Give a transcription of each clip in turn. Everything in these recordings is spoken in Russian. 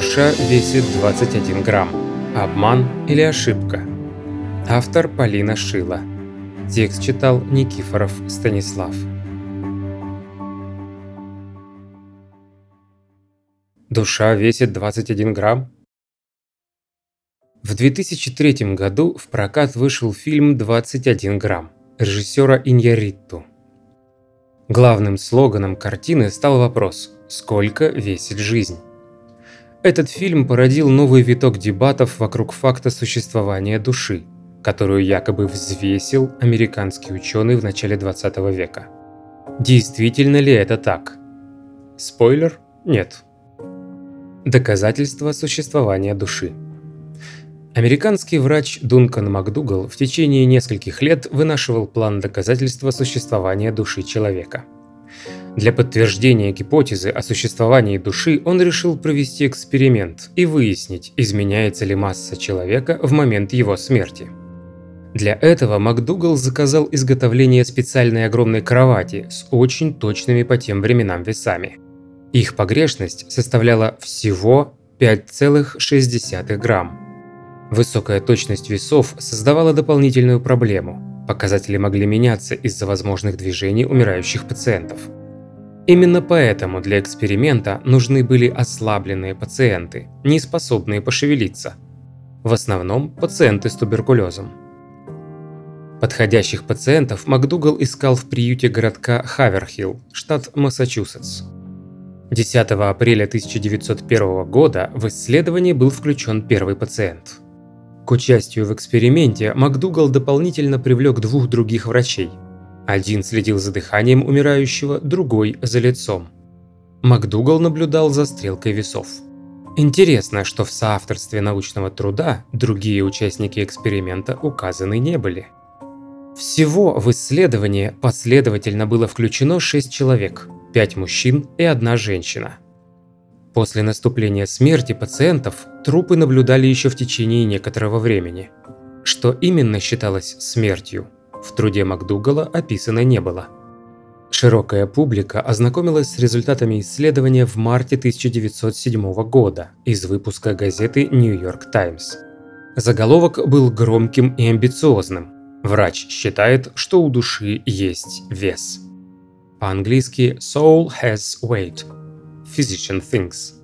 Душа весит 21 грамм. Обман или ошибка? Автор Полина Шила. Текст читал Никифоров Станислав. Душа весит 21 грамм? В 2003 году в прокат вышел фильм «21 грамм» режиссера Иньяритту. Главным слоганом картины стал вопрос «Сколько весит жизнь?». Этот фильм породил новый виток дебатов вокруг факта существования души, которую якобы взвесил американский ученый в начале 20 века. Действительно ли это так? Спойлер – нет. Доказательства существования души. Американский врач Дункан МакДугал в течение нескольких лет вынашивал план доказательства существования души человека – для подтверждения гипотезы о существовании души он решил провести эксперимент и выяснить, изменяется ли масса человека в момент его смерти. Для этого МакДугал заказал изготовление специальной огромной кровати с очень точными по тем временам весами. Их погрешность составляла всего 5,6 грамм. Высокая точность весов создавала дополнительную проблему. Показатели могли меняться из-за возможных движений умирающих пациентов – Именно поэтому для эксперимента нужны были ослабленные пациенты, не способные пошевелиться. В основном пациенты с туберкулезом. Подходящих пациентов МакДугал искал в приюте городка Хаверхилл, штат Массачусетс. 10 апреля 1901 года в исследование был включен первый пациент. К участию в эксперименте МакДугал дополнительно привлек двух других врачей – один следил за дыханием умирающего, другой – за лицом. МакДугал наблюдал за стрелкой весов. Интересно, что в соавторстве научного труда другие участники эксперимента указаны не были. Всего в исследование последовательно было включено 6 человек, 5 мужчин и одна женщина. После наступления смерти пациентов трупы наблюдали еще в течение некоторого времени. Что именно считалось смертью, в труде МакДугала описано не было. Широкая публика ознакомилась с результатами исследования в марте 1907 года из выпуска газеты New York Times. Заголовок был громким и амбициозным. Врач считает, что у души есть вес. По-английски «soul has weight», «physician thinks».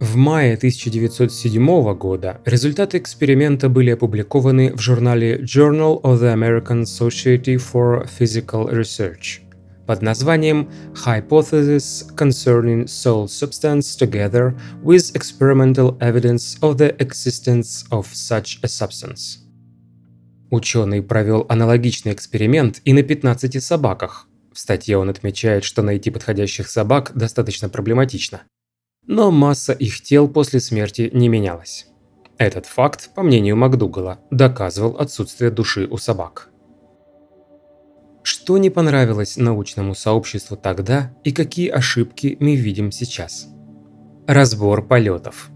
В мае 1907 года результаты эксперимента были опубликованы в журнале Journal of the American Society for Physical Research под названием Hypothesis Concerning Soul Substance Together with Experimental Evidence of the Existence of Such a Substance. Ученый провел аналогичный эксперимент и на 15 собаках. В статье он отмечает, что найти подходящих собак достаточно проблематично но масса их тел после смерти не менялась. Этот факт, по мнению МакДугала, доказывал отсутствие души у собак. Что не понравилось научному сообществу тогда и какие ошибки мы видим сейчас? Разбор полетов.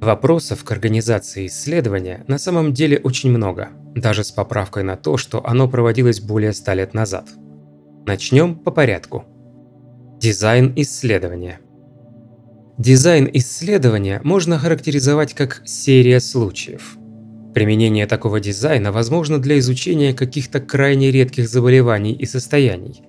Вопросов к организации исследования на самом деле очень много, даже с поправкой на то, что оно проводилось более ста лет назад. Начнем по порядку. Дизайн исследования – Дизайн исследования можно характеризовать как серия случаев. Применение такого дизайна возможно для изучения каких-то крайне редких заболеваний и состояний.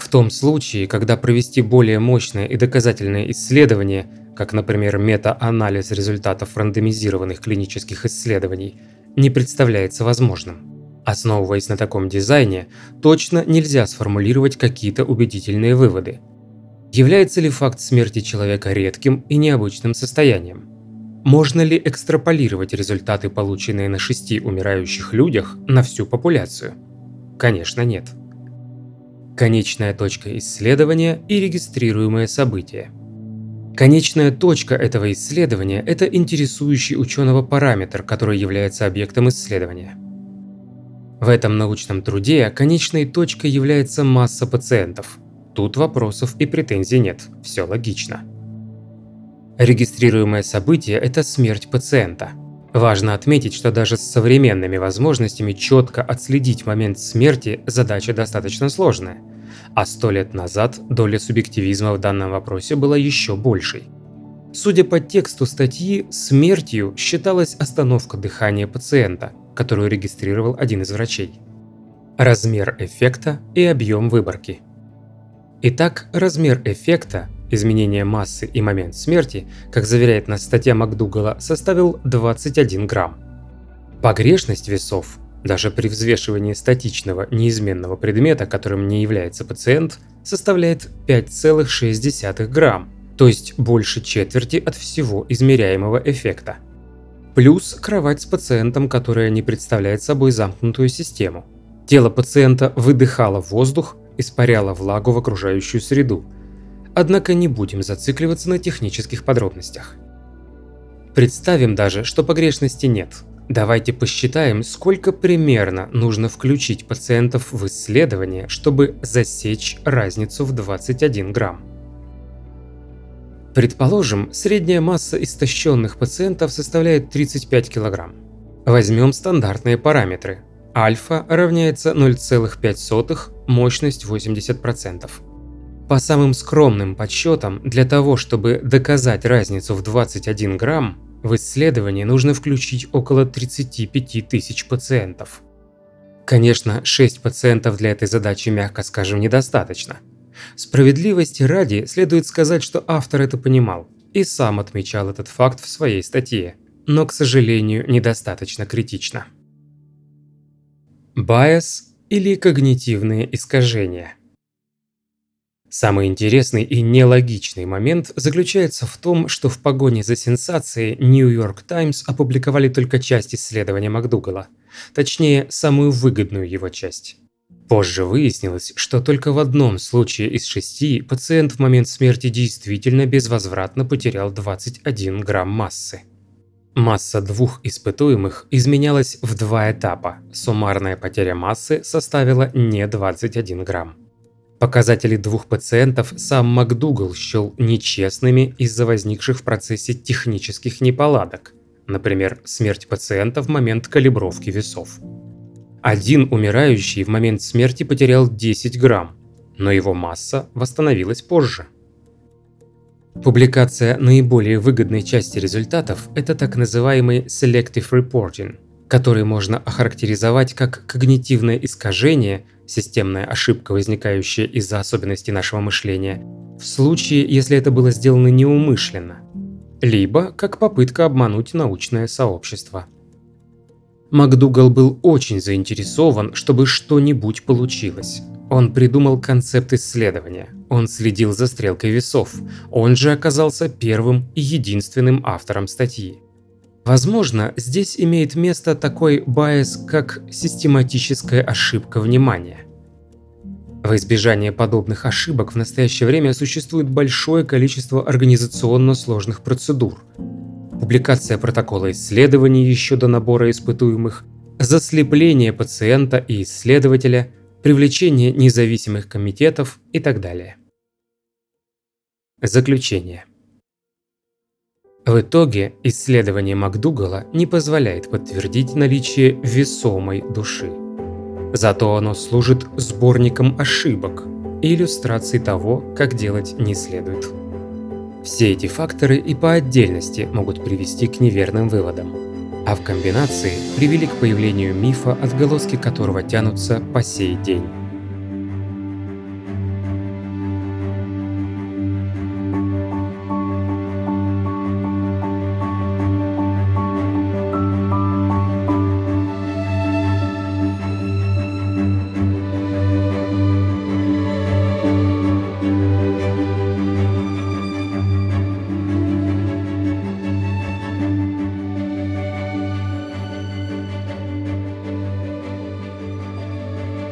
В том случае, когда провести более мощное и доказательное исследование, как, например, мета-анализ результатов рандомизированных клинических исследований, не представляется возможным. Основываясь на таком дизайне, точно нельзя сформулировать какие-то убедительные выводы – Является ли факт смерти человека редким и необычным состоянием? Можно ли экстраполировать результаты, полученные на шести умирающих людях, на всю популяцию? Конечно, нет. Конечная точка исследования и регистрируемое событие. Конечная точка этого исследования – это интересующий ученого параметр, который является объектом исследования. В этом научном труде конечной точкой является масса пациентов – Тут вопросов и претензий нет, все логично. Регистрируемое событие – это смерть пациента. Важно отметить, что даже с современными возможностями четко отследить момент смерти задача достаточно сложная. А сто лет назад доля субъективизма в данном вопросе была еще большей. Судя по тексту статьи, смертью считалась остановка дыхания пациента, которую регистрировал один из врачей. Размер эффекта и объем выборки. Итак, размер эффекта, изменение массы и момент смерти, как заверяет нас статья МакДугала, составил 21 грамм. Погрешность весов, даже при взвешивании статичного неизменного предмета, которым не является пациент, составляет 5,6 грамм, то есть больше четверти от всего измеряемого эффекта. Плюс кровать с пациентом, которая не представляет собой замкнутую систему. Тело пациента выдыхало воздух, испаряло влагу в окружающую среду. Однако не будем зацикливаться на технических подробностях. Представим даже, что погрешности нет. Давайте посчитаем, сколько примерно нужно включить пациентов в исследование, чтобы засечь разницу в 21 грамм. Предположим, средняя масса истощенных пациентов составляет 35 кг. Возьмем стандартные параметры. Альфа равняется 0,5, мощность 80%. По самым скромным подсчетам, для того, чтобы доказать разницу в 21 грамм, в исследование нужно включить около 35 тысяч пациентов. Конечно, 6 пациентов для этой задачи, мягко скажем, недостаточно – Справедливости ради следует сказать, что автор это понимал и сам отмечал этот факт в своей статье, но, к сожалению, недостаточно критично. Байс или когнитивные искажения Самый интересный и нелогичный момент заключается в том, что в погоне за сенсацией New York Times опубликовали только часть исследования МакДугала, точнее, самую выгодную его часть. Позже выяснилось, что только в одном случае из шести пациент в момент смерти действительно безвозвратно потерял 21 грамм массы. Масса двух испытуемых изменялась в два этапа. Суммарная потеря массы составила не 21 грамм. Показатели двух пациентов сам МакДугал счел нечестными из-за возникших в процессе технических неполадок, например, смерть пациента в момент калибровки весов. Один умирающий в момент смерти потерял 10 грамм, но его масса восстановилась позже. Публикация наиболее выгодной части результатов – это так называемый Selective Reporting, который можно охарактеризовать как когнитивное искажение, системная ошибка, возникающая из-за особенностей нашего мышления, в случае, если это было сделано неумышленно, либо как попытка обмануть научное сообщество. МакДугал был очень заинтересован, чтобы что-нибудь получилось. Он придумал концепт исследования. Он следил за стрелкой весов. Он же оказался первым и единственным автором статьи. Возможно, здесь имеет место такой байс, как систематическая ошибка внимания. В избежание подобных ошибок в настоящее время существует большое количество организационно сложных процедур, публикация протокола исследований еще до набора испытуемых, заслепление пациента и исследователя, привлечение независимых комитетов и так далее. Заключение. В итоге исследование МакДугала не позволяет подтвердить наличие весомой души. Зато оно служит сборником ошибок и иллюстрацией того, как делать не следует. Все эти факторы и по отдельности могут привести к неверным выводам, а в комбинации привели к появлению мифа, отголоски которого тянутся по сей день.